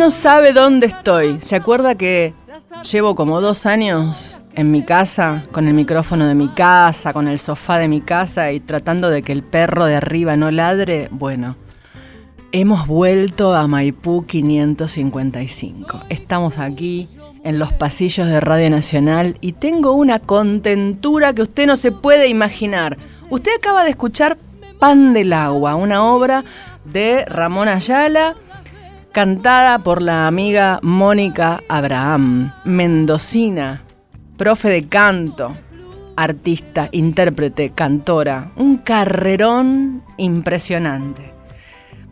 No sabe dónde estoy. ¿Se acuerda que llevo como dos años en mi casa, con el micrófono de mi casa, con el sofá de mi casa y tratando de que el perro de arriba no ladre? Bueno, hemos vuelto a Maipú 555. Estamos aquí en los pasillos de Radio Nacional y tengo una contentura que usted no se puede imaginar. Usted acaba de escuchar Pan del Agua, una obra de Ramón Ayala cantada por la amiga Mónica Abraham, mendocina, profe de canto, artista, intérprete, cantora, un carrerón impresionante.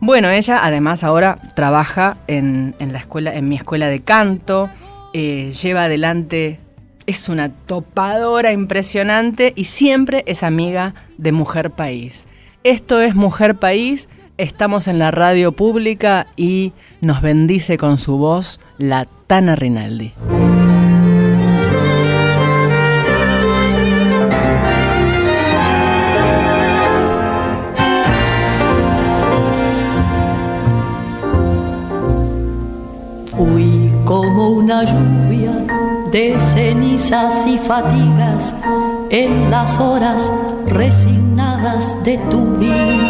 Bueno, ella además ahora trabaja en, en la escuela, en mi escuela de canto, eh, lleva adelante, es una topadora impresionante y siempre es amiga de Mujer País. Esto es Mujer País, Estamos en la radio pública y nos bendice con su voz la Tana Rinaldi. Fui como una lluvia de cenizas y fatigas en las horas resignadas de tu vida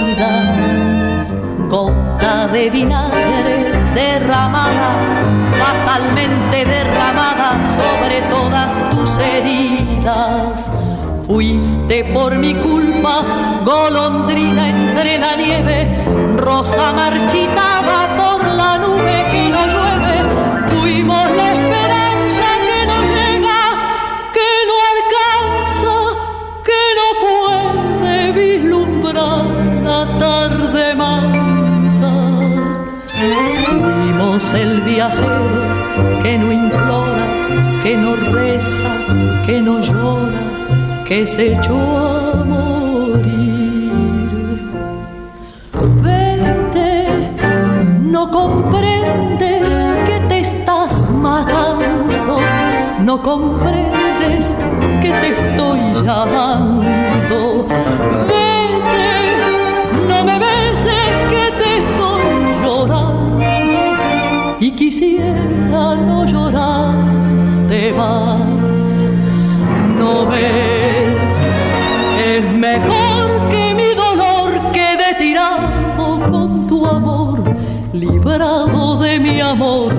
Gota de vinagre derramada, fatalmente derramada sobre todas tus heridas. Fuiste por mi culpa, golondrina entre la nieve, rosa marchitada por la viajero que no implora, que no reza, que no llora que se echó a morir. Vete, no comprendes que te estás matando, no comprendes que te estoy llamando. Vete, quisiera no llorarte más. No ves es mejor que mi dolor quede tirado con tu amor, librado de mi amor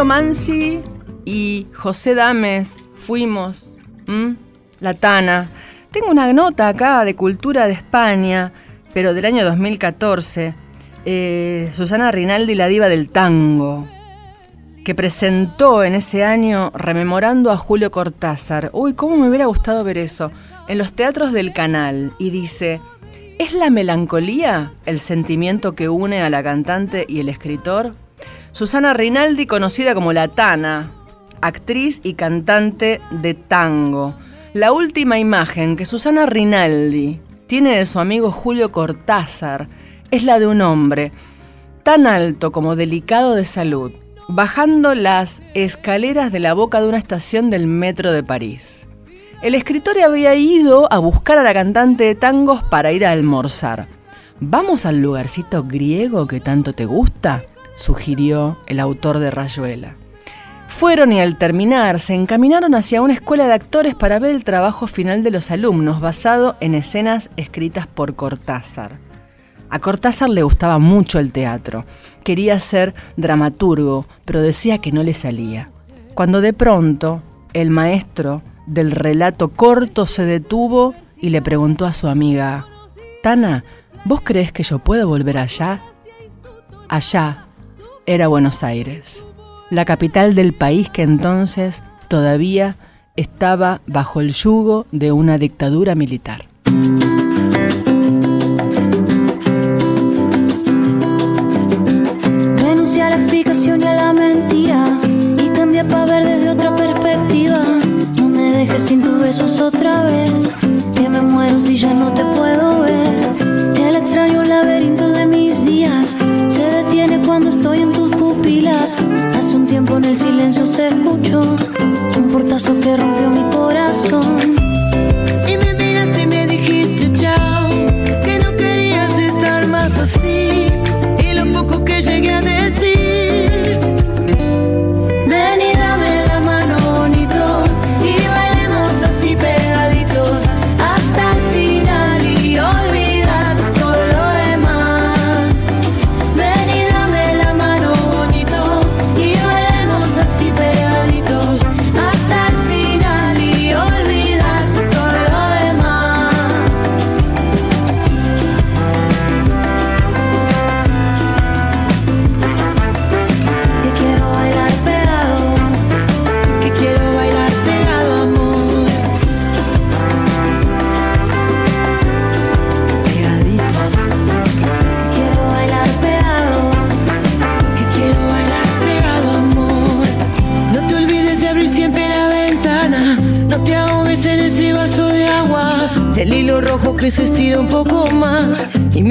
Homero y José Dames fuimos. La Tana. Tengo una nota acá de Cultura de España, pero del año 2014. Eh, Susana Rinaldi, la diva del tango que presentó en ese año rememorando a Julio Cortázar. Uy, cómo me hubiera gustado ver eso. En los teatros del canal. Y dice, ¿es la melancolía el sentimiento que une a la cantante y el escritor? Susana Rinaldi, conocida como La Tana, actriz y cantante de tango. La última imagen que Susana Rinaldi tiene de su amigo Julio Cortázar es la de un hombre tan alto como delicado de salud, bajando las escaleras de la boca de una estación del metro de París. El escritor había ido a buscar a la cantante de tangos para ir a almorzar. ¿Vamos al lugarcito griego que tanto te gusta? Sugirió el autor de Rayuela. Fueron y al terminar se encaminaron hacia una escuela de actores para ver el trabajo final de los alumnos basado en escenas escritas por Cortázar. A Cortázar le gustaba mucho el teatro. Quería ser dramaturgo, pero decía que no le salía. Cuando de pronto el maestro del relato corto se detuvo y le preguntó a su amiga, Tana, ¿vos crees que yo puedo volver allá? Allá era Buenos Aires, la capital del país que entonces todavía estaba bajo el yugo de una dictadura militar. explicación y a la mentira. Y también para ver desde otra perspectiva. No me dejes sin tus besos otra vez. Que me muero si ya no te puedo el silencio se escuchó un portazo que rompió mi corazón. Y me miraste y me dijiste chao, que no querías estar más así. Y lo poco que llegué a decir.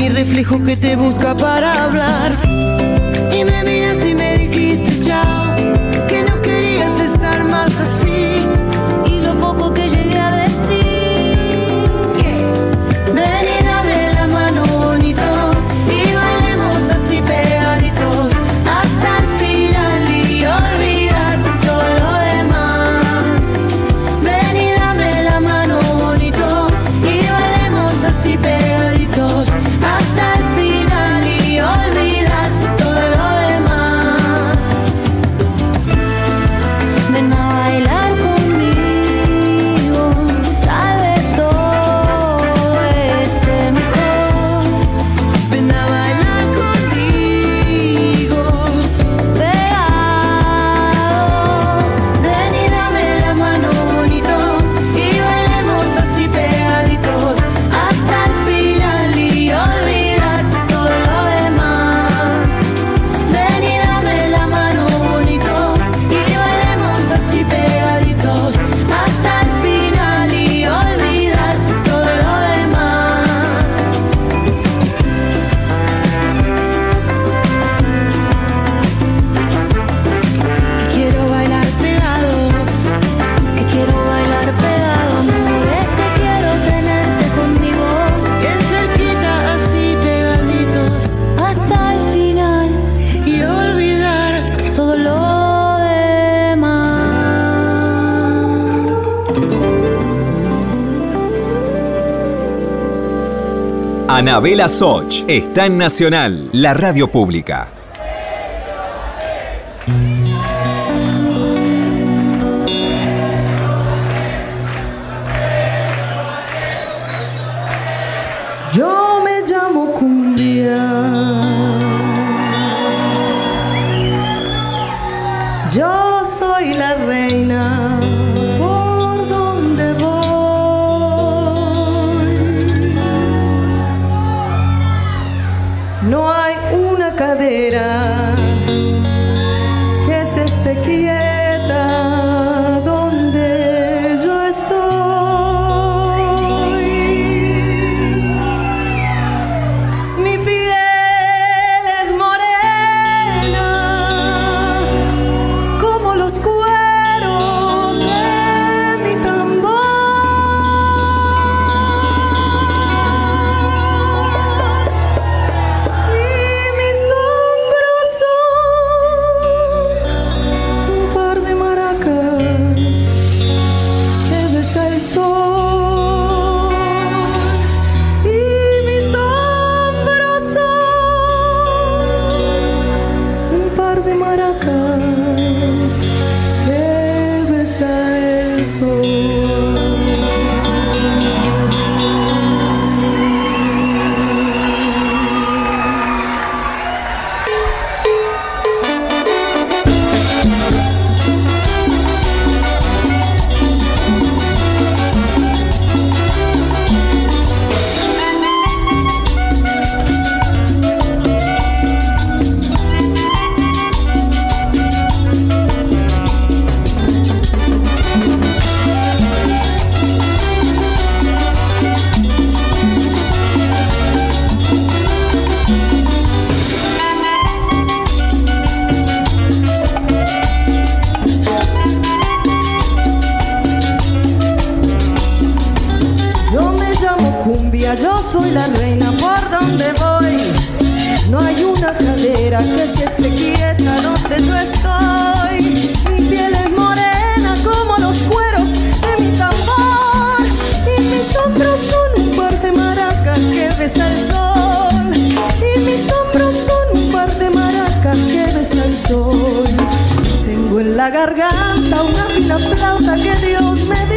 mi reflejo que te busca para hablar. Y me miraste y me dijiste. Anabela Soch está en Nacional, la radio pública. Yo que es este quiera soy la reina por donde voy. No hay una cadera que se esté quieta donde yo estoy. Mi piel es morena como los cueros de mi tambor. Y mis hombros son un par de maracas que besa el sol. Y mis hombros son un par de maracas que besa el sol. Tengo en la garganta una fina flauta que Dios me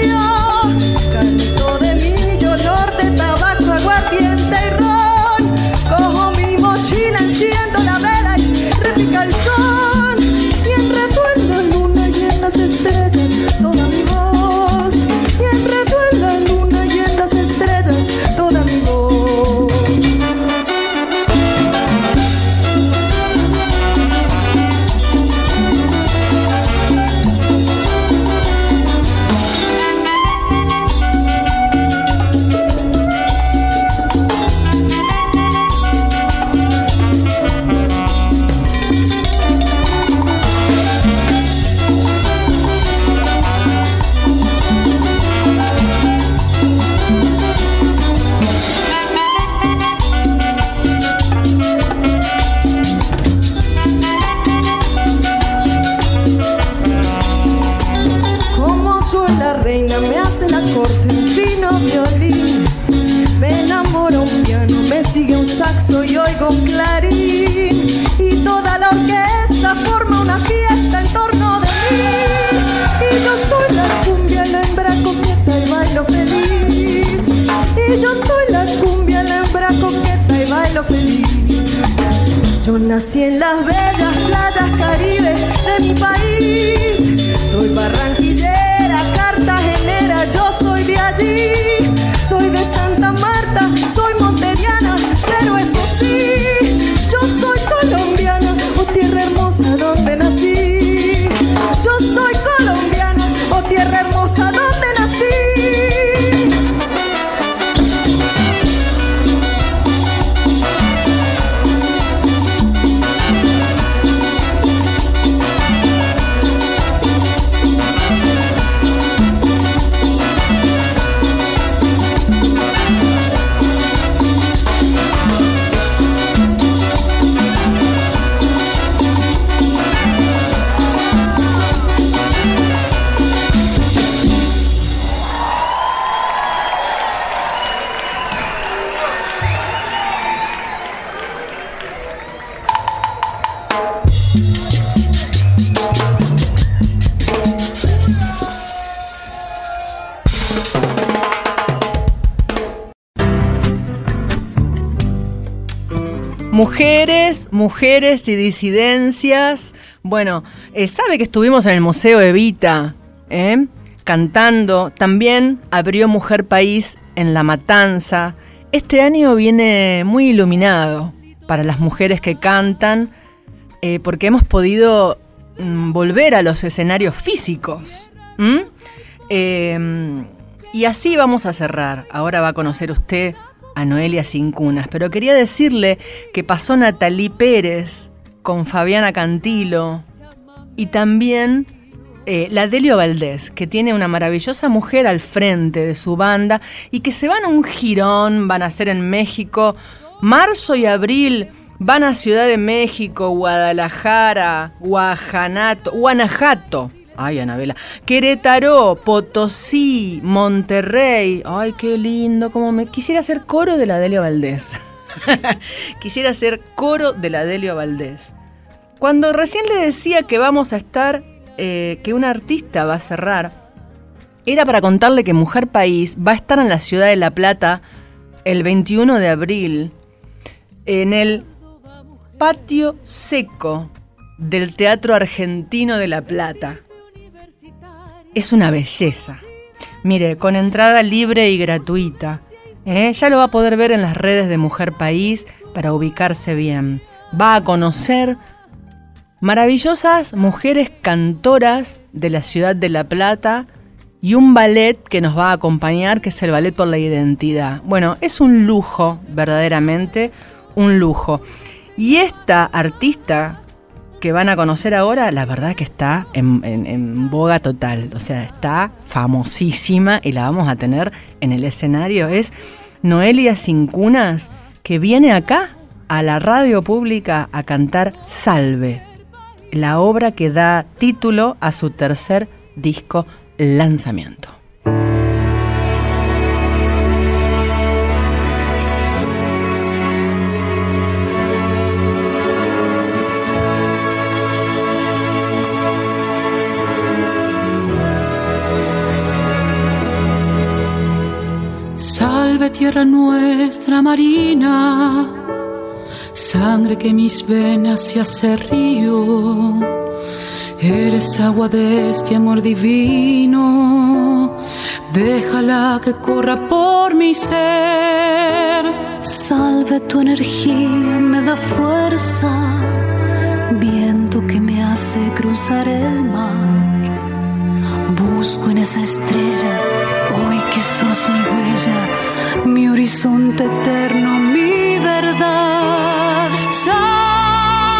Yo nací en las bellas playas caribe de mi país. Soy barranquillera, cartagenera, yo soy de allí. Soy de Santa Marta, soy monteriana, Mujeres, mujeres y disidencias. Bueno, eh, sabe que estuvimos en el Museo Evita, ¿eh? cantando. También abrió Mujer País en La Matanza. Este año viene muy iluminado para las mujeres que cantan, eh, porque hemos podido mm, volver a los escenarios físicos. Eh, y así vamos a cerrar. Ahora va a conocer usted a Noelia Sin Cunas, pero quería decirle que pasó Natalí Pérez con Fabiana Cantilo y también eh, la Delio Valdés, que tiene una maravillosa mujer al frente de su banda y que se van a un girón, van a ser en México, marzo y abril. Van a Ciudad de México, Guadalajara, Guanajuato, Ay, Anabela. Querétaro, Potosí, Monterrey. Ay, qué lindo. Como me quisiera hacer coro de la Delio Valdés. quisiera hacer coro de la Delio Valdés. Cuando recién le decía que vamos a estar, eh, que un artista va a cerrar, era para contarle que Mujer País va a estar en la ciudad de La Plata el 21 de abril en el patio seco del Teatro Argentino de La Plata es una belleza. Mire, con entrada libre y gratuita. ¿eh? Ya lo va a poder ver en las redes de Mujer País para ubicarse bien. Va a conocer maravillosas mujeres cantoras de la ciudad de La Plata y un ballet que nos va a acompañar, que es el Ballet por la Identidad. Bueno, es un lujo, verdaderamente, un lujo. Y esta artista que van a conocer ahora, la verdad que está en, en- boga total. O sea, está famosísima y la vamos a tener en el escenario. Es Noelia Cincunas, que viene acá a la radio pública a cantar Salve, la obra que da título a su tercer disco lanzamiento. Nuestra marina, sangre que mis venas se hace río. Eres agua de este amor divino, déjala que corra por mi ser. Salve tu energía, me da fuerza, viento que me hace cruzar el mar. Busco en esa estrella, hoy que sos mi huella, mi horizonte eterno, mi verdad. Sálvame,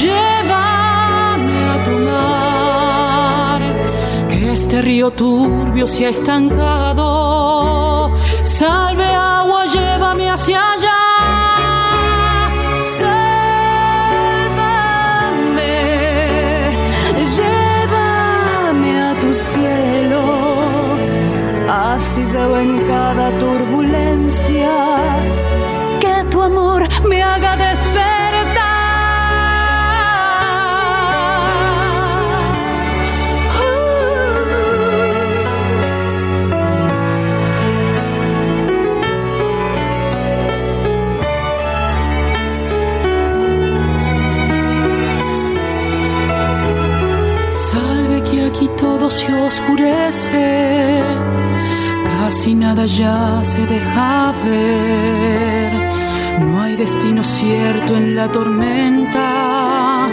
llévame a tu mar, que este río turbio se ha estancado. Salve agua, llévame hacia allá. En cada turbulencia que tu amor me haga despertar. Salve que aquí todo se oscurece, casi nada ya se deja ver. No hay destino cierto en la tormenta,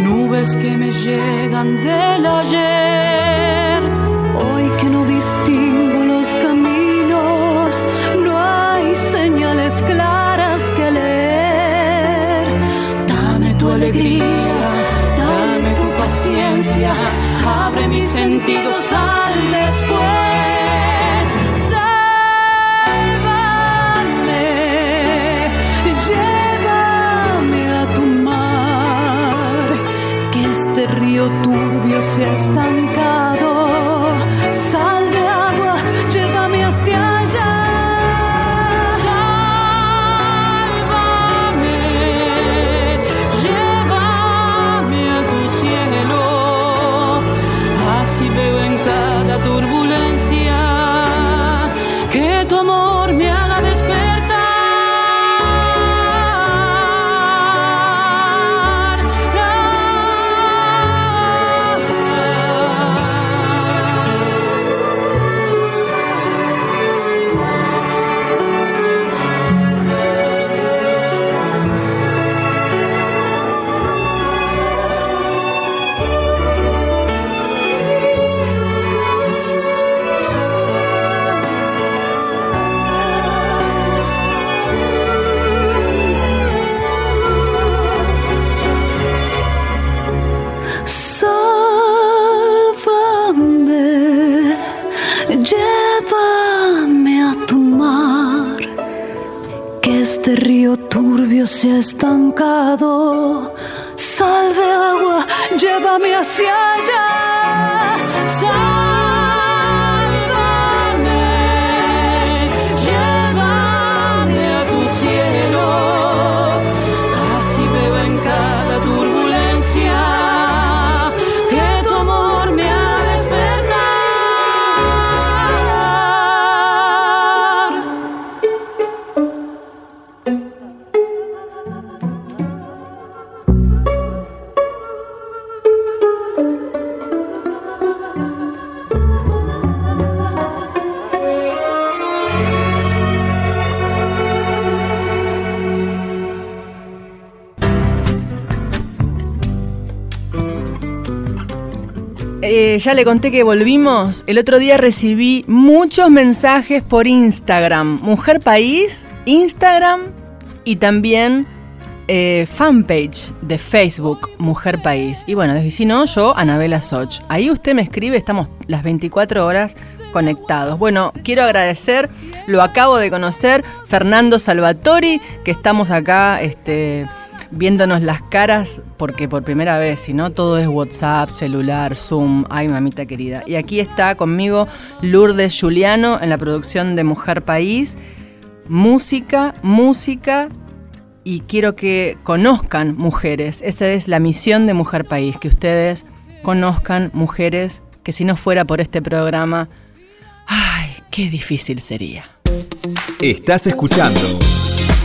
nubes que me llegan del ayer. Hoy que no distingo los caminos, no hay señales claras que leer. Dame tu alegría, dame tu paciencia, abre mis sentidos al después. Turbio se Eh, ya le conté que volvimos. El otro día recibí muchos mensajes por Instagram. Mujer País, Instagram y también eh, fanpage de Facebook, Mujer País. Y bueno, si no, yo, Anabela Soch. Ahí usted me escribe, estamos las 24 horas conectados. Bueno, quiero agradecer, lo acabo de conocer, Fernando Salvatori, que estamos acá este, viéndonos las caras, porque por primera vez, si no, todo es WhatsApp, celular, Zoom, ay mamita querida. Y aquí está conmigo Lourdes Juliano en la producción de Mujer País. Música, música y quiero que conozcan mujeres. Esa es la misión de Mujer País, que ustedes conozcan mujeres que si no fuera por este programa, ay, qué difícil sería. Estás escuchando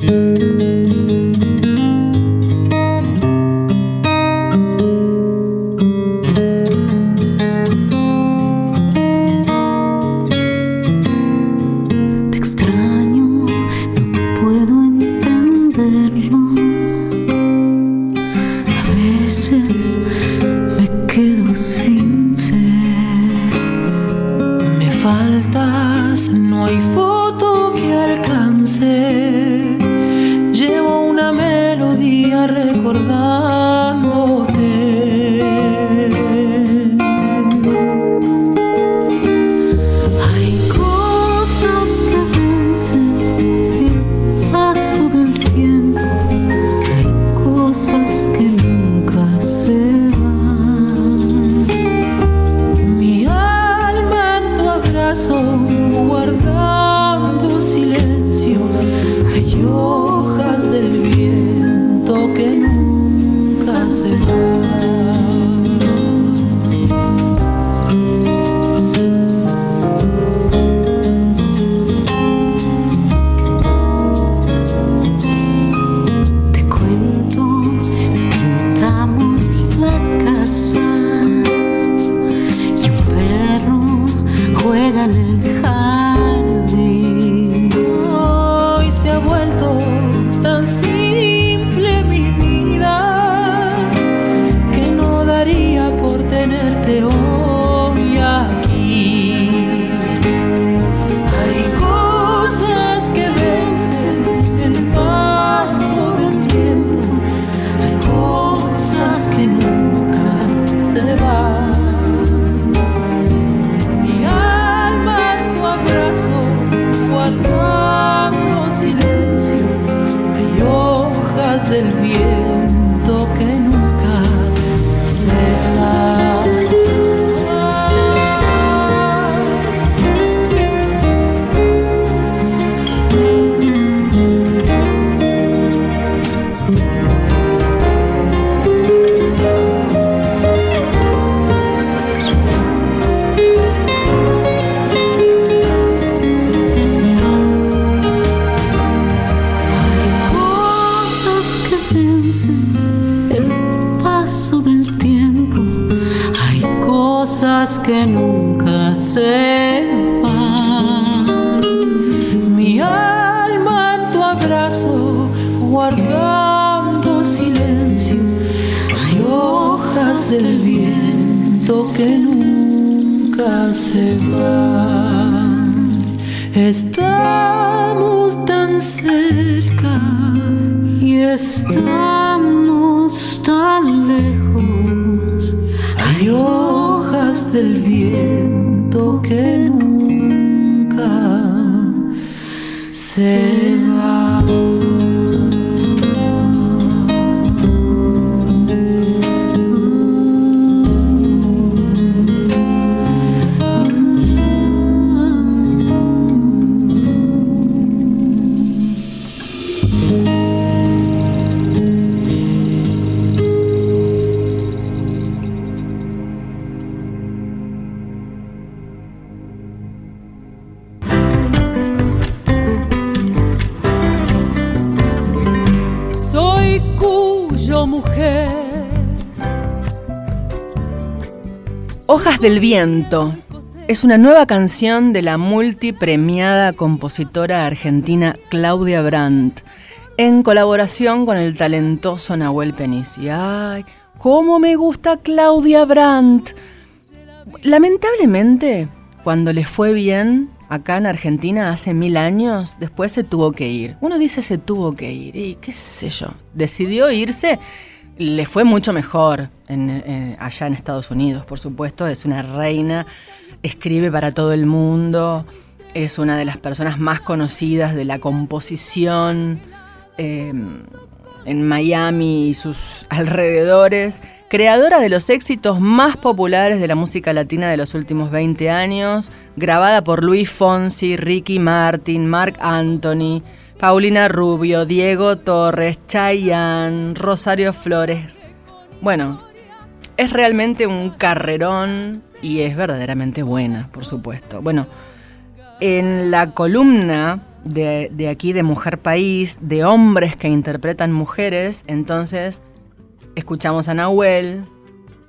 Te del viento. Es una nueva canción de la multipremiada compositora argentina Claudia Brandt, en colaboración con el talentoso Nahuel Penisi. ¡Ay! ¡Cómo me gusta Claudia Brandt! Lamentablemente, cuando le fue bien acá en Argentina hace mil años, después se tuvo que ir. Uno dice se tuvo que ir, y qué sé yo. Decidió irse, le fue mucho mejor en- allá en Estados Unidos, por supuesto. Es una reina escribe para todo el mundo, es una de las personas más conocidas de la composición eh, en Miami y sus alrededores, creadora de los éxitos más populares de la música latina de los últimos 20 años, grabada por Luis Fonsi, Ricky Martin, Mark Anthony, Paulina Rubio, Diego Torres, Chayanne, Rosario Flores. Bueno, es realmente un carrerón y es verdaderamente buena, por supuesto. Bueno, en la columna de, aquí de Mujer País, de hombres que interpretan mujeres, entonces escuchamos a Nahuel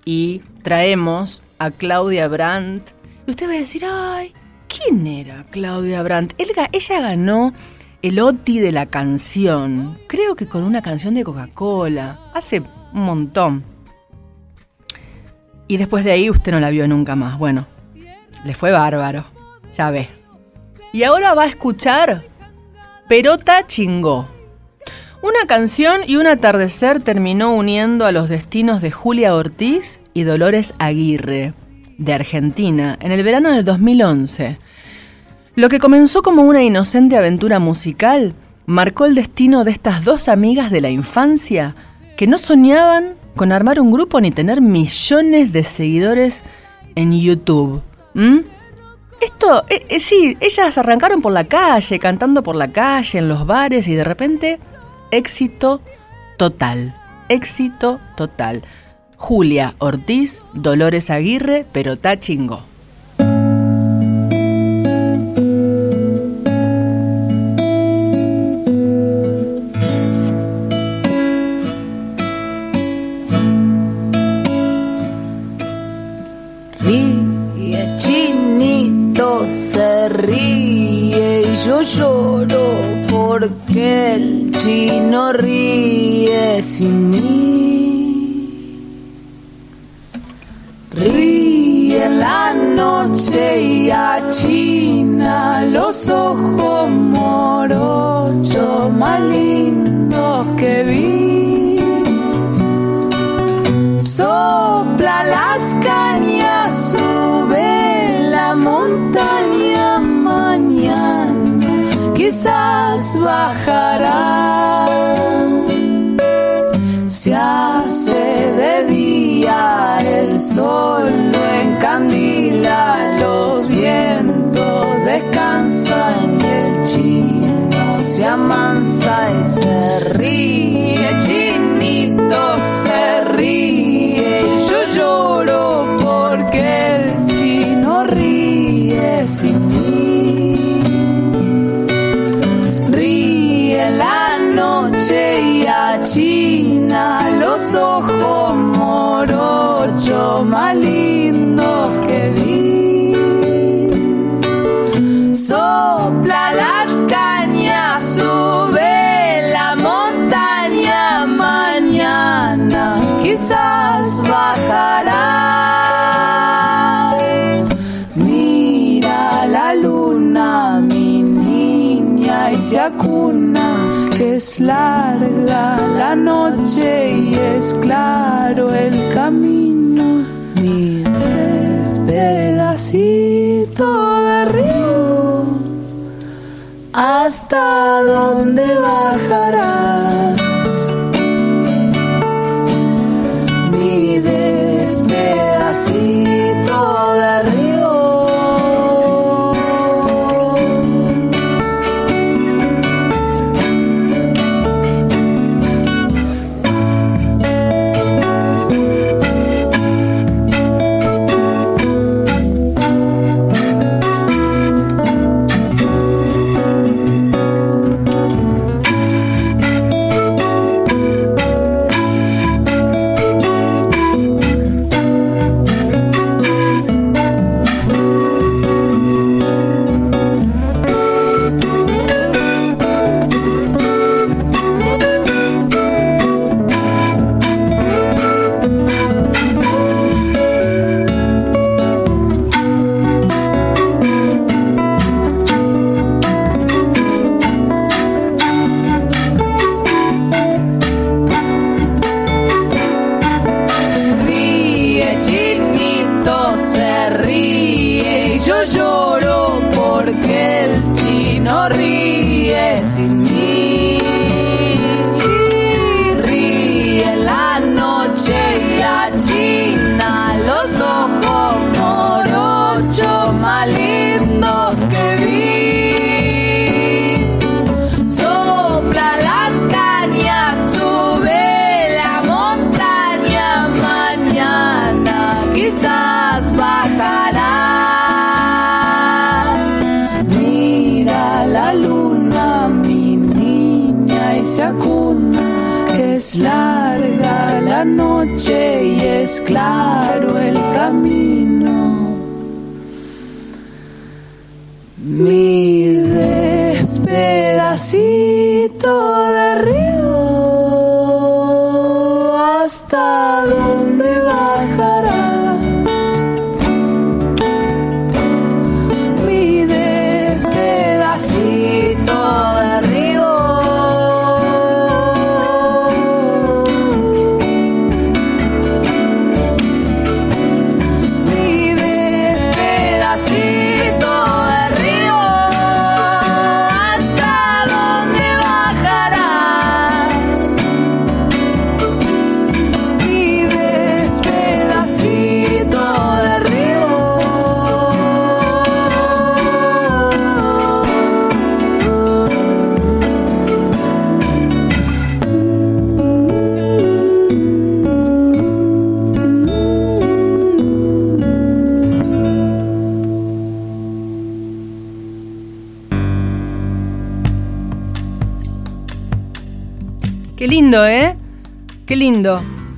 y traemos a Claudia Brandt. Y usted va a decir, ay, ¿quién era Claudia Brandt? Ella, ella ganó el OTI de la canción, creo que con una canción de Coca-Cola, hace un montón. Y después de ahí usted no la vio nunca más. Bueno, le fue bárbaro. Ya ve. Y ahora va a escuchar Perota Chingó. Una canción y un atardecer terminó uniendo a los destinos de Julia Ortiz y Dolores Aguirre, de Argentina, en el verano de 2011. Lo que comenzó como una inocente aventura musical marcó el destino de estas dos amigas de la infancia que no soñaban con armar un grupo ni tener millones de seguidores en YouTube. Esto, eh, eh, sí, ellas arrancaron por la calle, cantando por la calle, en los bares y de repente, éxito total, éxito total. Julia Ortiz, Dolores Aguirre, pero está chingo. Ríe y yo lloro porque el chino ríe sin mí. Ríe en la noche y achina los ojos morochos más lindos que vi. Quizás bajará. Se hace de día, el sol lo encandila, los vientos descansan y el chino se amansa y se ríe, más lindos que vi. Sopla las cañas, sube la montaña mañana, quizás bajará. Mira la luna, mi niña, y se acuna, que es larga la noche y es claro el camino. Pedacito de río, hasta dónde bajarás. Mi despedacito de río. La noche y es claro el camino. Mi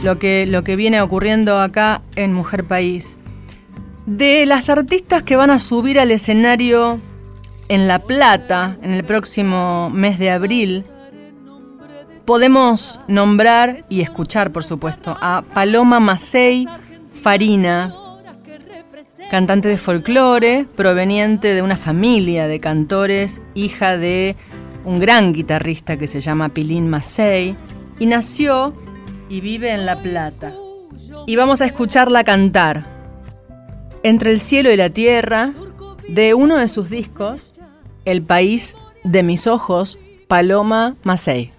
lo que, lo que viene ocurriendo acá en Mujer País. De las artistas que van a subir al escenario en La Plata en el próximo mes de abril, podemos nombrar y escuchar, por supuesto, a Paloma Macei Farina, cantante de folclore, proveniente de una familia de cantores, hija de un gran guitarrista que se llama Pilín Macei, y nació y vive en La Plata. Y vamos a escucharla cantar Entre el cielo y la tierra, de uno de sus discos, El país de mis ojos, Paloma Macei.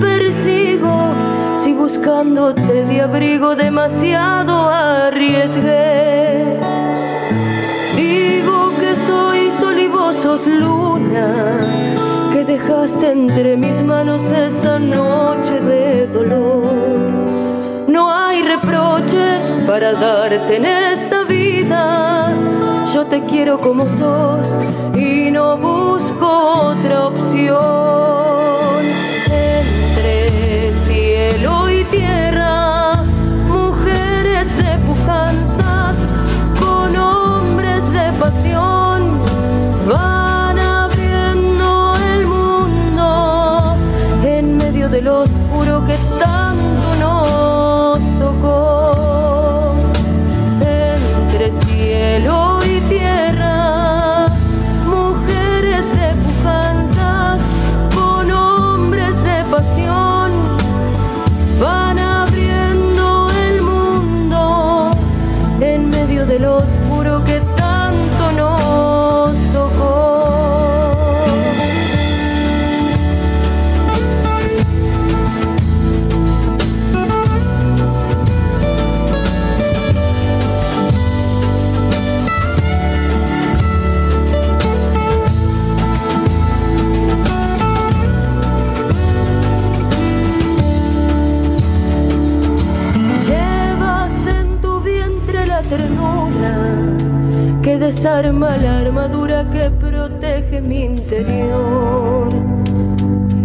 Persigo, si buscándote de abrigo demasiado arriesgué. Digo que soy sol luna, que dejaste entre mis manos esa noche de dolor. No hay reproches para darte en esta vida. Yo te quiero como sos y no busco otra opción. Mi interior.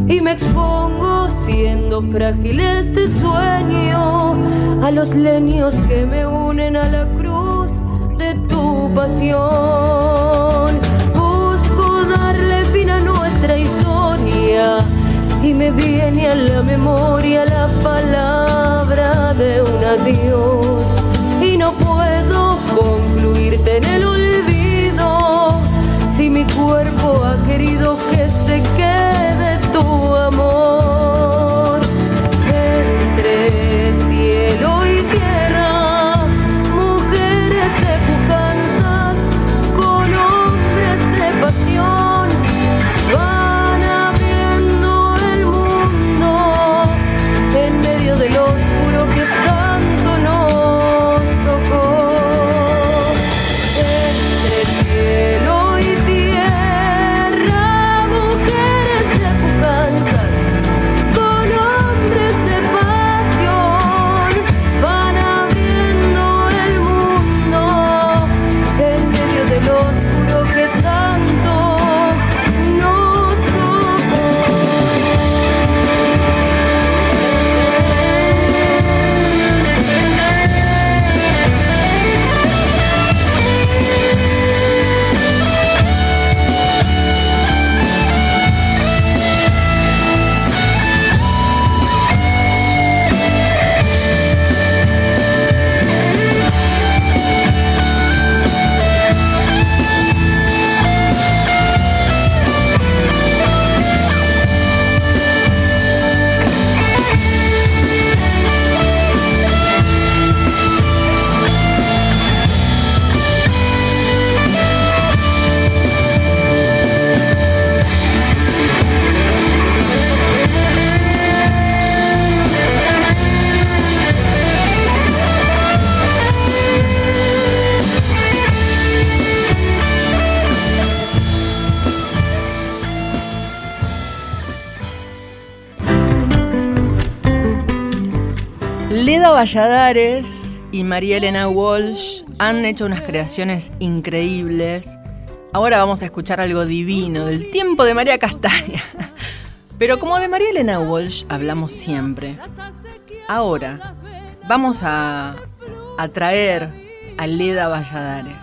Y me expongo siendo frágil este sueño a los leños que me unen a la cruz de tu pasión. Busco darle fin a nuestra historia y me viene a la memoria la palabra de un adiós y no puedo concluirte en el olvido mi cuerpo ha querido que se quede Valladares y María Elena Walsh han hecho unas creaciones increíbles. Ahora vamos a escuchar algo divino del tiempo de María Castaña. Pero como de María Elena Walsh hablamos siempre, ahora vamos a, a traer a Leda Valladares.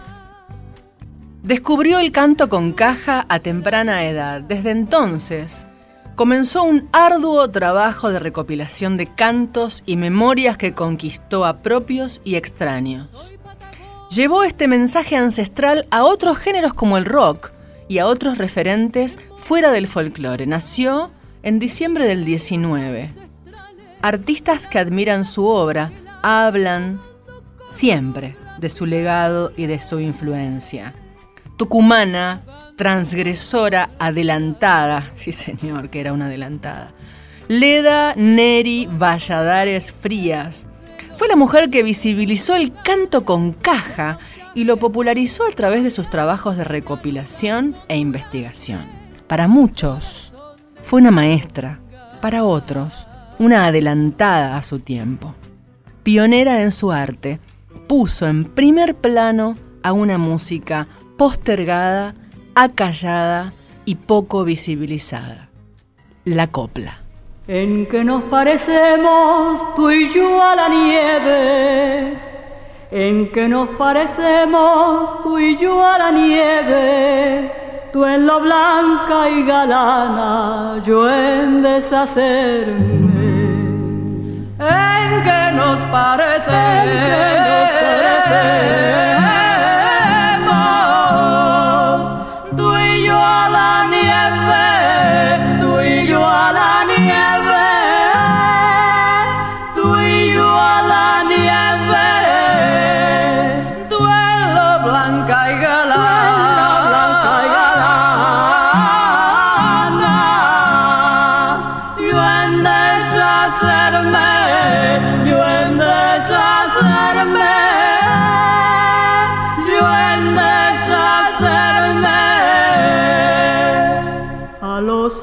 Descubrió el canto con caja a temprana edad. Desde entonces, comenzó un arduo trabajo de recopilación de cantos y memorias que conquistó a propios y extraños. Llevó este mensaje ancestral a otros géneros como el rock y a otros referentes fuera del folclore. Nació en diciembre del 19. Artistas que admiran su obra hablan siempre de su legado y de su influencia tucumana, transgresora, adelantada, sí señor, que era una adelantada. Leda Neri Valladares Frías. Fue la mujer que visibilizó el canto con caja y lo popularizó a través de sus trabajos de recopilación e investigación. Para muchos, fue una maestra, para otros, una adelantada a su tiempo. Pionera en su arte, puso en primer plano a una música postergada, acallada y poco visibilizada. La copla. En que nos parecemos tú y yo a la nieve, en que nos parecemos tú y yo a la nieve, tú en lo blanca y galana, yo en deshacerme. En que nos parecemos.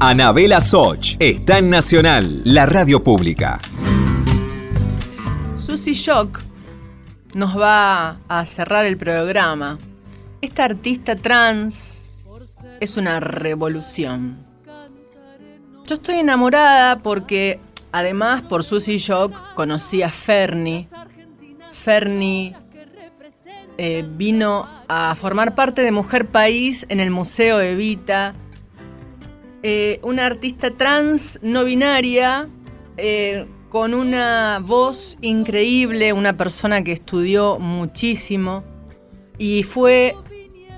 Anabela Soch está en Nacional, la radio pública. Susie Shock nos va a cerrar el programa. Esta artista trans es una revolución. Yo estoy enamorada porque, además, por Susie Shock conocí a Fernie. Fernie eh, vino a formar parte de Mujer País en el Museo Evita. Eh, una artista trans no binaria eh, con una voz increíble, una persona que estudió muchísimo y fue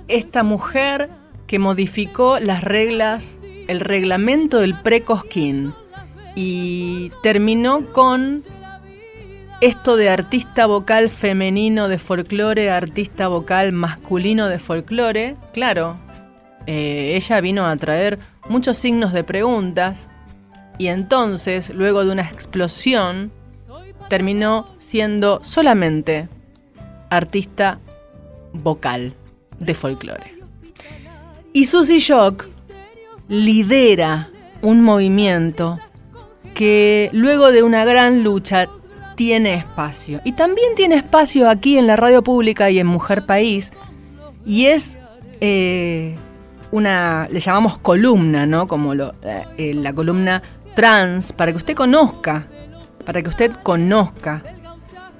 esta mujer que modificó las reglas, el reglamento del precosquín y terminó con esto de artista vocal femenino de folclore, artista vocal masculino de folclore. Claro, eh, ella vino a traer muchos signos de preguntas y entonces, luego de una explosión, terminó siendo solamente artista vocal de folclore. Y Susie Shock lidera un movimiento que luego de una gran lucha tiene espacio. Y también tiene espacio aquí en la radio pública y en Mujer País. Y es eh, una, le llamamos columna, ¿no? Como eh, eh, la columna trans, para que usted conozca, para que usted conozca.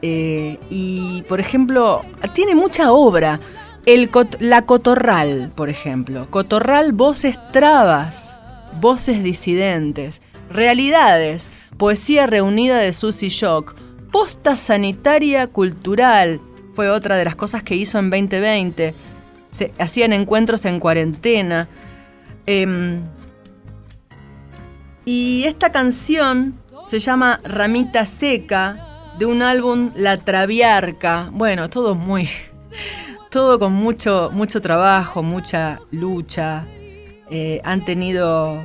Eh, y, por ejemplo, tiene mucha obra. El la Cotorral, por ejemplo. Cotorral, voces trabas, voces disidentes, realidades, poesía reunida de Susy Shock, posta sanitaria cultural, fue otra de las cosas que hizo en 2020. Se hacían encuentros en cuarentena. Em, y esta canción se llama Ramita Seca, de un álbum La Traviarca. Bueno, todo muy. Todo con mucho, mucho trabajo, mucha lucha. Eh, han tenido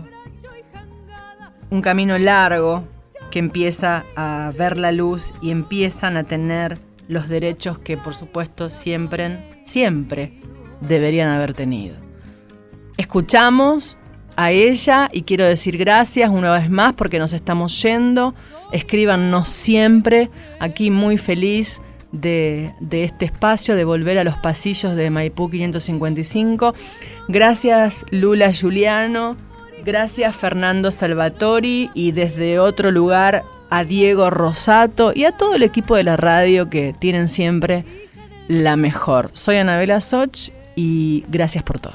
un camino largo que empieza a ver la luz y empiezan a tener los derechos que por supuesto siempre, siempre deberían haber tenido. Escuchamos a ella y quiero decir gracias una vez más porque nos estamos yendo. Escríbanos siempre, aquí muy feliz de, este espacio, de volver a los pasillos de Maipú 555. Gracias Lula Juliano, gracias Fernando Salvatori y desde otro lugar a Diego Rosato y a todo el equipo de la radio que tienen siempre la mejor. Soy Anabela Soch y gracias por todo.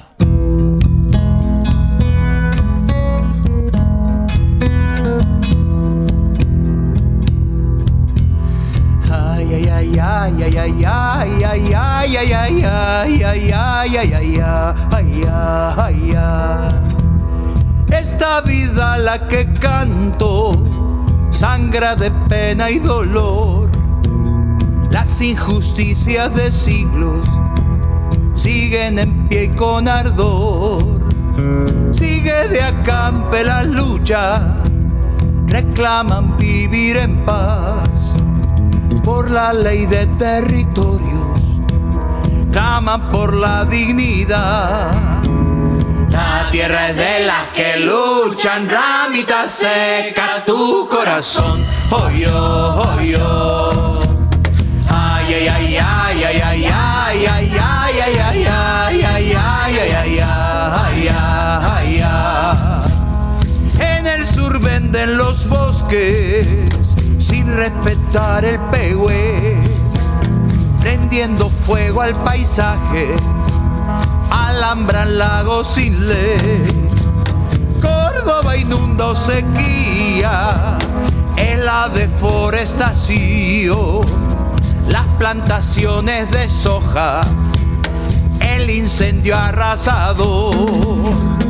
Esta vida la que canto sangra de pena y dolor. Las injusticias de siglos siguen en pie y con ardor. Sigue de acampe la lucha, reclaman vivir en paz por la ley de territorios, claman por la dignidad. La tierra es de las que luchan, ramita seca tu corazón. Oh yo, oh yo. Sur venden los bosques sin respetar el pehue, prendiendo fuego al paisaje alambran lagos sin ley. Córdoba inunda sequía en la deforestación, las plantaciones de soja, el incendio arrasador.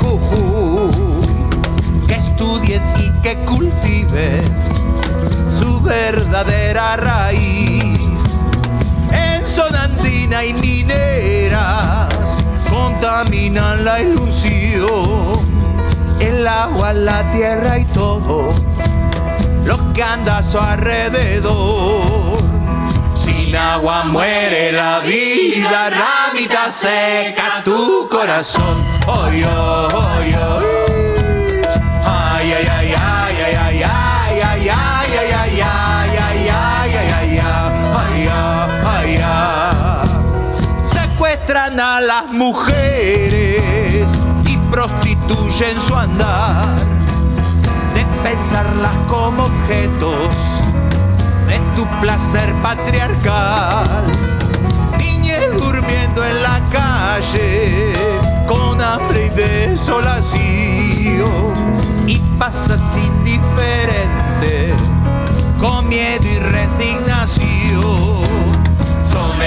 contaminan la ilusión el agua, la tierra y todo lo que anda a su alrededor. Sin agua muere la vida, ramita seca tu corazón. Ay, ay, ay, ay, ay, ay, A las mujeres y prostituyen su andar de pensarlas como objetos de tu placer patriarcal. Niñez durmiendo en la calle con hambre y desolación y pasas indiferente con miedo y resignación.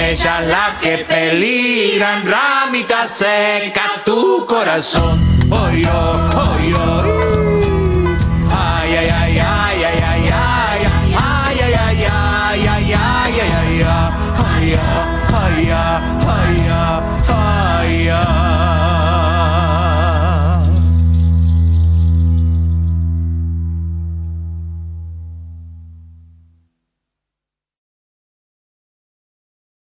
Ellas las que peligran, ramita seca tu corazón. Oh yo, oh yo.